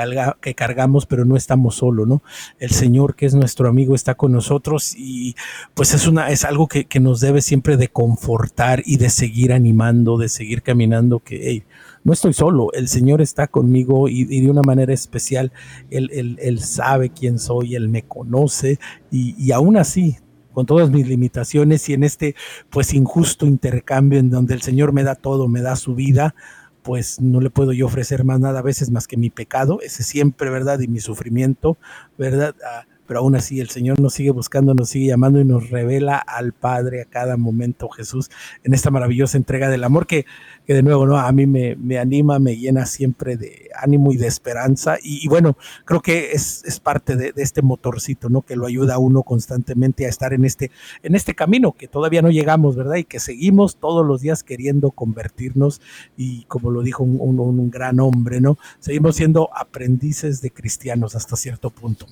que cargamos, pero no estamos solo, ¿no? El Señor, que es nuestro amigo, está con nosotros y pues es, una, es algo que, nos debe siempre de confortar y de seguir animando, de seguir caminando, que no estoy solo, el Señor está conmigo y, de una manera especial, él, él, sabe quién soy, Él me conoce y, y aún así con todas mis limitaciones y en este pues injusto intercambio en donde el Señor me da todo, me da su vida, pues no le puedo yo ofrecer más nada a veces más que mi pecado, ese siempre, ¿verdad? Y mi sufrimiento, ¿verdad? Ah, pero aún así el Señor nos sigue buscando, nos sigue llamando y nos revela al Padre a cada momento, Jesús, en esta maravillosa entrega del amor que, que de nuevo, ¿no? A mí me, me, anima, me llena siempre de ánimo y de esperanza. Y, bueno, creo que es, es parte de, este motorcito, ¿no? Que lo ayuda a uno constantemente a estar en este, en este camino que todavía no llegamos, ¿verdad? Y que seguimos todos los días queriendo convertirnos y como lo dijo un, un, un gran hombre, ¿no? Seguimos siendo aprendices de cristianos hasta cierto punto.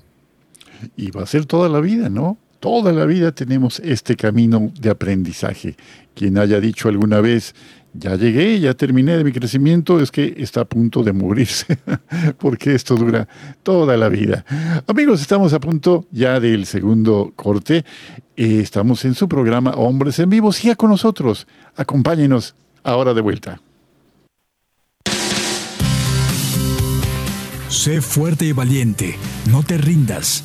Y va a ser toda la vida, ¿no? Toda la vida tenemos este camino de aprendizaje. Quien haya dicho alguna vez, ya llegué, ya terminé de mi crecimiento, es que está a punto de morirse, porque esto dura toda la vida. Amigos, estamos a punto ya del segundo corte. Eh, estamos en su programa Hombres en Vivo. Siga con nosotros, acompáñenos ahora de vuelta. Sé fuerte y valiente, no te rindas.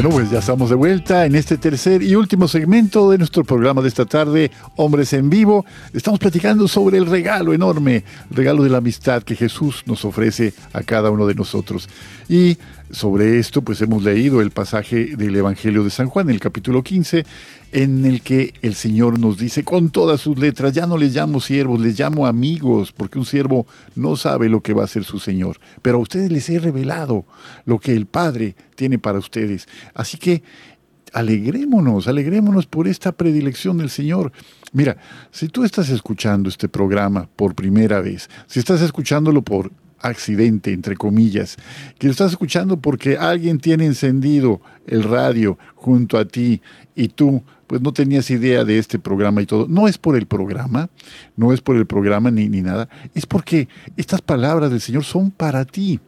Bueno, pues ya estamos de vuelta en este tercer y último segmento de nuestro programa de esta tarde, Hombres en Vivo. Estamos platicando sobre el regalo enorme, el regalo de la amistad que Jesús nos ofrece a cada uno de nosotros. Y sobre esto, pues hemos leído el pasaje del Evangelio de San Juan, el capítulo 15, en el que el Señor nos dice con todas sus letras, ya no les llamo siervos, les llamo amigos, porque un siervo no sabe lo que va a hacer su Señor, pero a ustedes les he revelado lo que el Padre tiene para ustedes. Así que alegrémonos, alegrémonos por esta predilección del Señor. Mira, si tú estás escuchando este programa por primera vez, si estás escuchándolo por accidente, entre comillas, que lo estás escuchando porque alguien tiene encendido el radio junto a ti y tú pues no tenías idea de este programa y todo. No es por el programa, no es por el programa ni, ni nada, es porque estas palabras del Señor son para ti.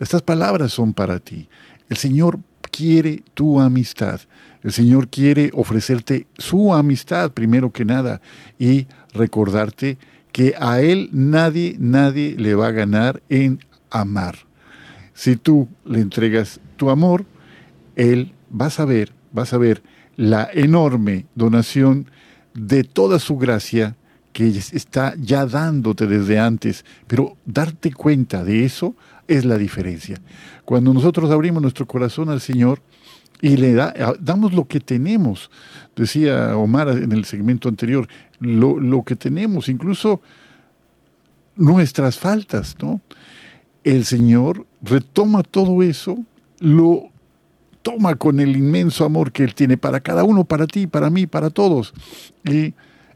Estas palabras son para ti. El Señor quiere tu amistad. El Señor quiere ofrecerte su amistad primero que nada y recordarte que a Él nadie, nadie le va a ganar en amar. Si tú le entregas tu amor, Él va a saber, va a saber la enorme donación de toda su gracia que está ya dándote desde antes, pero darte cuenta de eso es la diferencia. Cuando nosotros abrimos nuestro corazón al Señor y le damos lo que tenemos, decía Omar en el segmento anterior, lo, lo que tenemos, incluso nuestras faltas, ¿no? El Señor retoma todo eso, lo toma con el inmenso amor que Él tiene para cada uno, para ti, para mí, para todos, y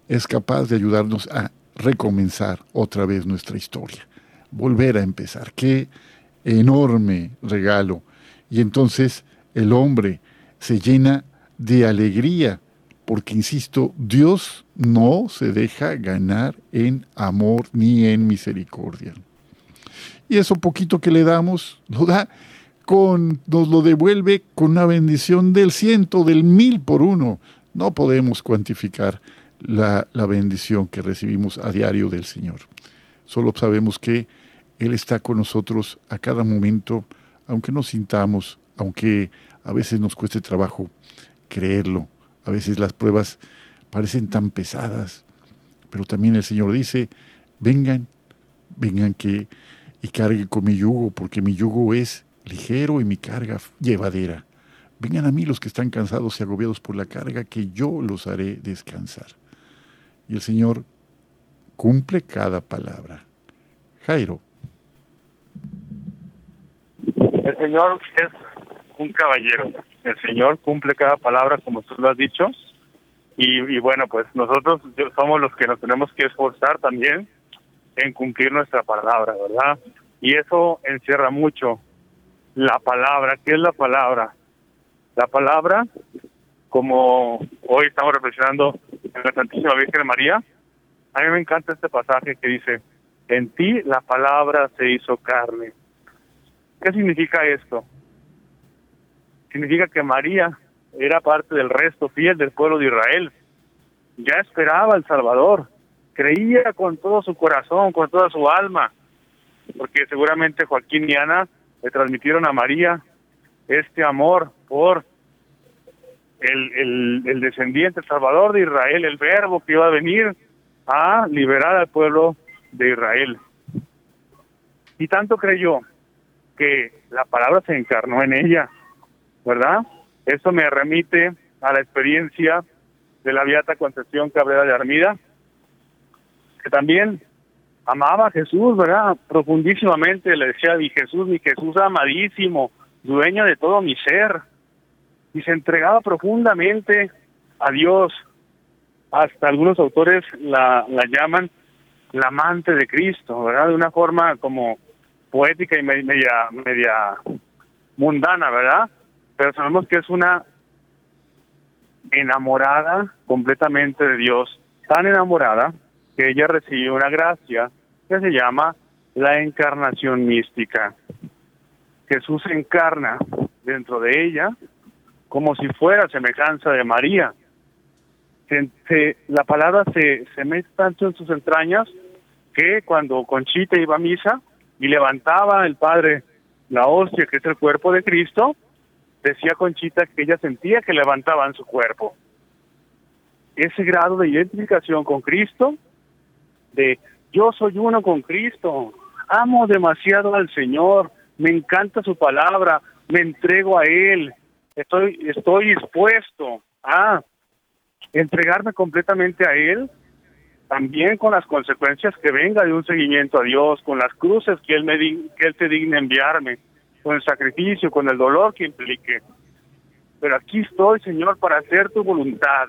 es capaz de ayudarnos a recomenzar otra vez nuestra historia, volver a empezar. Qué enorme regalo. Y entonces el hombre se llena de alegría porque, insisto, Dios no se deja ganar en amor ni en misericordia. Y eso poquito que le damos, lo da con, nos lo devuelve con una bendición del ciento, del mil por uno. No podemos cuantificar la, la bendición que recibimos a diario del Señor. Solo sabemos que Él está con nosotros a cada momento, aunque no sintamos, aunque a veces nos cueste trabajo creerlo, a veces las pruebas parecen tan pesadas, Pero también el Señor dice, vengan, vengan que y carguen con mi yugo, porque mi yugo es ligero y mi carga llevadera. Vengan a mí los que están cansados y agobiados por la carga, que yo los haré descansar. Y el Señor cumple cada palabra. Jairo. El Señor es un caballero. El Señor cumple cada palabra como tú lo has dicho. Y, bueno, pues nosotros somos los que nos tenemos que esforzar también en cumplir nuestra palabra, ¿verdad? Y eso encierra mucho la palabra. ¿Qué es la palabra? La palabra, como hoy estamos reflexionando en la Santísima Virgen María, a mí me encanta este pasaje que dice, en ti la palabra se hizo carne. ¿Qué significa esto? Significa que María era parte del resto fiel del pueblo de Israel. Ya esperaba al Salvador, creía con todo su corazón, con toda su alma, porque seguramente Joaquín y Ana le transmitieron a María este amor por el, el, el descendiente, el Salvador de Israel, el verbo que iba a venir a liberar al pueblo de Israel. Y tanto creyó que la palabra se encarnó en ella, ¿verdad? Eso me remite a la experiencia de la Beata Concepción Cabrera de Armida, que también amaba a Jesús, ¿verdad? Profundísimamente, le decía, mi Jesús, mi Jesús amadísimo, dueño de todo mi ser, y se entregaba profundamente a Dios. Hasta algunos autores la, la llaman la amante de Cristo, ¿verdad? De una forma como poética y media, media mundana, ¿verdad? Pero sabemos que es una enamorada completamente de Dios, tan enamorada que ella recibió una gracia que se llama la encarnación mística. Jesús se encarna dentro de ella como si fuera semejanza de María. la palabra se, se mete tanto en sus entrañas que cuando Conchita iba a misa y levantaba el Padre la hostia, que es el cuerpo de Cristo, decía Conchita que ella sentía que levantaban su cuerpo. Ese grado de identificación con Cristo de yo soy uno con Cristo, amo demasiado al Señor, me encanta su palabra, me entrego a Él, estoy, estoy dispuesto a entregarme completamente a Él, también con las consecuencias que venga de un seguimiento a Dios, con las cruces que Él, me que él te digne enviarme, con el sacrificio, con el dolor que implique. Pero aquí estoy, Señor, para hacer tu voluntad.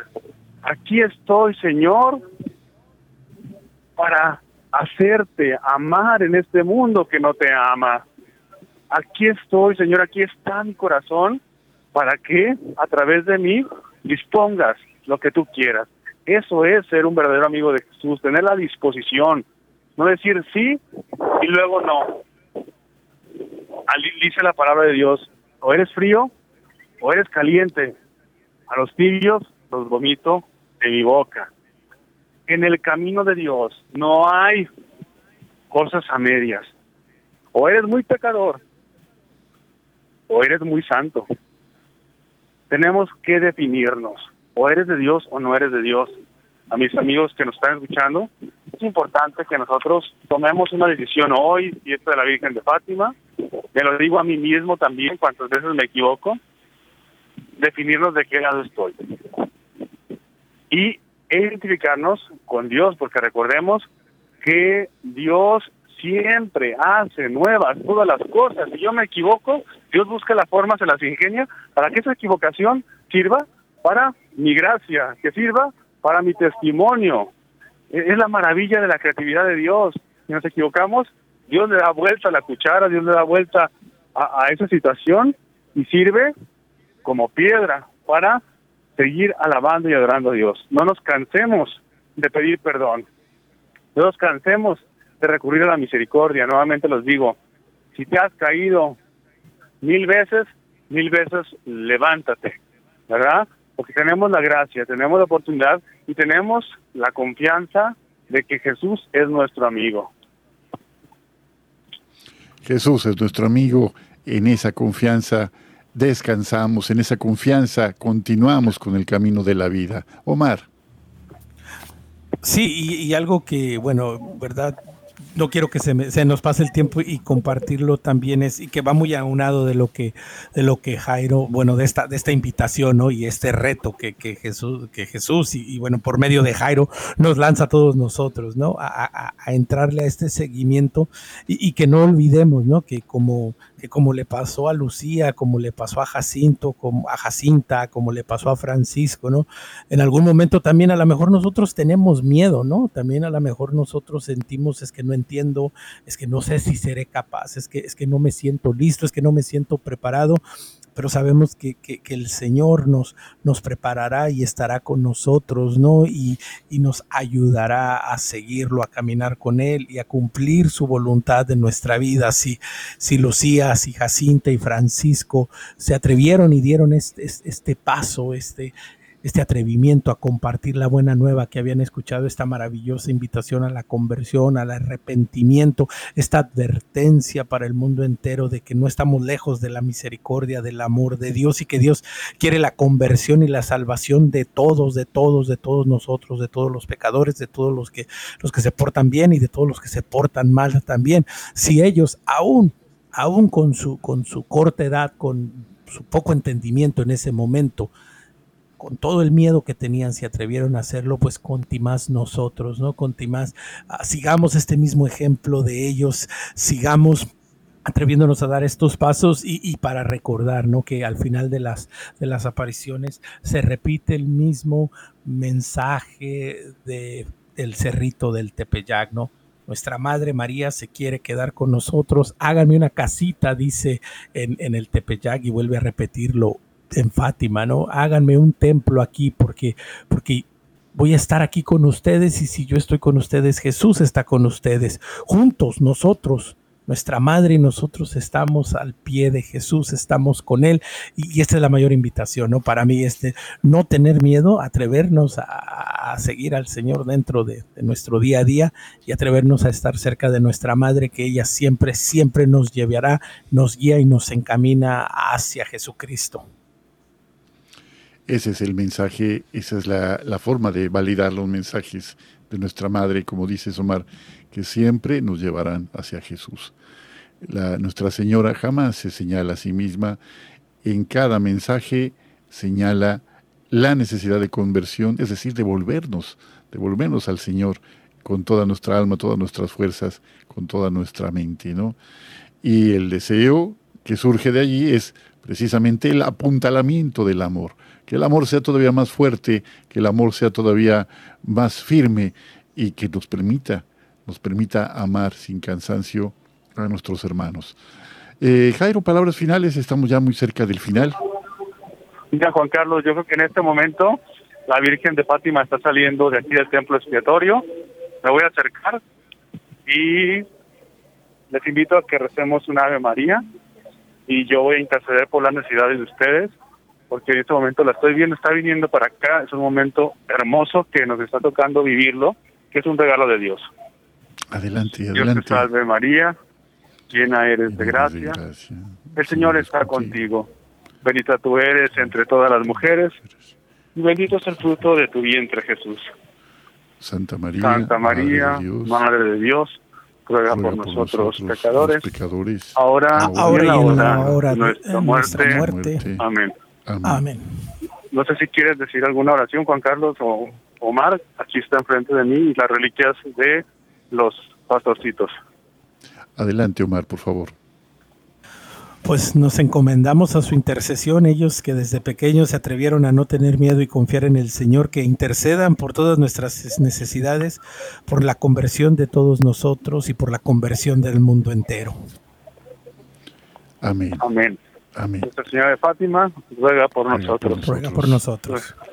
Aquí estoy, Señor, para hacerte amar en este mundo que no te ama. Aquí estoy, Señor, aquí está mi corazón para que a través de mí dispongas lo que tú quieras. Eso es ser un verdadero amigo de Jesús, tener la disposición, no decir sí y luego no. Dice la palabra de Dios, o eres frío o eres caliente. A los tibios los vomito de mi boca en el camino de Dios no hay cosas a medias. O eres muy pecador o eres muy santo. Tenemos que definirnos. O eres de Dios o no eres de Dios. A mis amigos que nos están escuchando, es importante que nosotros tomemos una decisión hoy, y de la Virgen de Fátima, me lo digo a mí mismo también, cuantas veces me equivoco, definirnos de qué lado estoy. Y identificarnos con Dios, porque recordemos que Dios siempre hace nuevas todas las cosas. Si yo me equivoco, Dios busca la forma, se las ingenia para que esa equivocación sirva para mi gracia, que sirva para mi testimonio. E-, es la maravilla de la creatividad de Dios. Si nos equivocamos, Dios le da vuelta a la cuchara, Dios le da vuelta a, a esa situación y sirve como piedra para seguir alabando y adorando a Dios. No nos cansemos de pedir perdón. No nos cansemos de recurrir a la misericordia. Nuevamente los digo, si te has caído mil veces, mil veces levántate, ¿verdad? Porque tenemos la gracia, tenemos la oportunidad y tenemos la confianza de que Jesús es nuestro amigo. Jesús es nuestro amigo en esa confianza descansamos, en esa confianza continuamos con el camino de la vida. Omar. Sí, y, algo que, bueno, ¿verdad? No quiero que se, se, nos pase el tiempo y compartirlo también es y que va muy aunado de lo que de lo que Jairo bueno de esta de esta invitación ¿no? y este reto que, que Jesús que Jesús y, bueno por medio de Jairo nos lanza a todos nosotros no a, a, entrarle a este seguimiento y, y, que no olvidemos no que como como le pasó a Lucía, como le pasó a Jacinto, como a Jacinta, como le pasó a Francisco, ¿no? En algún momento también a lo mejor nosotros tenemos miedo, ¿no? También a lo mejor nosotros sentimos es que no es que no sé si seré capaz, es que es que no me siento listo, es que no me siento preparado pero sabemos que, el Señor nos, nos preparará y estará con nosotros, ¿no? Y, nos ayudará a seguirlo, a caminar con Él y a cumplir su voluntad en nuestra vida. Si, si Lucía, si Jacinta y Francisco se atrevieron y dieron este, este paso, este, este atrevimiento a compartir la buena nueva que habían escuchado, esta maravillosa invitación a la conversión, al arrepentimiento, esta advertencia para el mundo entero de que no estamos lejos de la misericordia, del amor de Dios y que Dios quiere la conversión y la salvación de todos, de todos, de todos nosotros, de todos los pecadores, de todos los que, los que se portan bien y de todos los que se portan mal también. Si ellos aún, aún con su, con su corta edad, con su poco entendimiento en ese momento, con todo el miedo que tenían, se atrevieron a hacerlo, pues con más nosotros, ¿no? Con más, ah, sigamos este mismo ejemplo de ellos, sigamos atreviéndonos a dar estos pasos y, para recordar, ¿no? Que al final de las, de las apariciones se repite el mismo mensaje de, del cerrito del Tepeyac, ¿no? Nuestra Madre María se quiere quedar con nosotros. Háganme una casita, dice en, en el Tepeyac y vuelve a repetirlo en Fátima, ¿no? Háganme un templo aquí porque, porque voy a estar aquí con ustedes y si yo estoy con ustedes, Jesús está con ustedes. Juntos, nosotros, nuestra madre y nosotros estamos al pie de Jesús, estamos con Él y, esta es la mayor invitación, ¿no? Para mí, este, no tener miedo, atrevernos a, seguir al Señor dentro de, de, nuestro día a día y atrevernos a estar cerca de nuestra madre, que ella siempre, siempre nos llevará, nos guía y nos encamina hacia Jesucristo. Ese es el mensaje, esa es la, forma de validar los mensajes de nuestra Madre, como dice Omar, que siempre nos llevarán hacia Jesús. La, nuestra Señora jamás se señala a sí misma, en cada mensaje señala la necesidad de conversión, es decir, de volvernos, de volvernos al Señor con toda nuestra alma, todas nuestras fuerzas, con toda nuestra mente, ¿no? Y el deseo que surge de allí es precisamente el apuntalamiento del amor que el amor sea todavía más fuerte, que el amor sea todavía más firme y que nos permita, nos permita amar sin cansancio a nuestros hermanos. Eh, Jairo, palabras finales, estamos ya muy cerca del final. Mira, Juan Carlos, yo creo que en este momento la Virgen de Fátima está saliendo de aquí del templo expiatorio. Me voy a acercar y les invito a que recemos una Ave María y yo voy a interceder por las necesidades de ustedes porque en este momento la estoy viendo, está viniendo para acá, es un momento hermoso que nos está tocando vivirlo, que es un regalo de Dios. Adelante, adelante. Dios te salve María, llena eres de gracia. El Señor está contigo. Bendita tú eres entre todas las mujeres y bendito es el fruto de tu vientre Jesús. Santa María, Santa María, Madre de Dios, ruega, por, nosotros, pecadores, ahora, ahora y en la hora, de nuestra, muerte. Amén. Amén. No sé si quieres decir alguna oración, Juan Carlos o Omar. Aquí está enfrente de mí las reliquias de los pastorcitos. Adelante, Omar, por favor. Pues nos encomendamos a su intercesión, ellos que desde pequeños se atrevieron a no tener miedo y confiar en el Señor, que intercedan por todas nuestras necesidades, por la conversión de todos nosotros y por la conversión del mundo entero. Amén. Amén. Amén. Nuestra Señora de Fátima ruega por nosotros. Ruega por nosotros. Pues,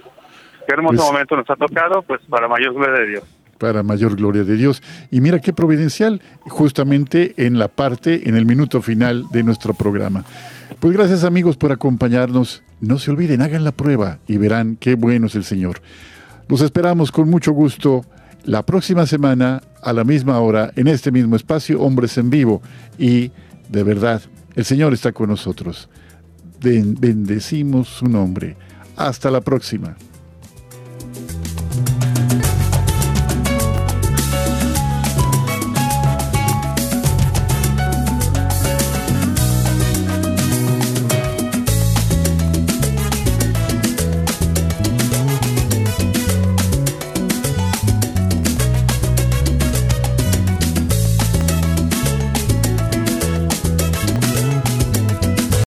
qué hermoso pues momento nos ha tocado, pues para mayor gloria de Dios. Para mayor gloria de Dios. Y mira qué providencial, justamente en la parte, en el minuto final de nuestro programa. Pues gracias amigos por acompañarnos. No se olviden, hagan la prueba y verán qué bueno es el Señor. Los esperamos con mucho gusto la próxima semana a la misma hora en este mismo espacio, Hombres en Vivo. Y de verdad, el Señor está con nosotros. Bendecimos su nombre. Hasta la próxima.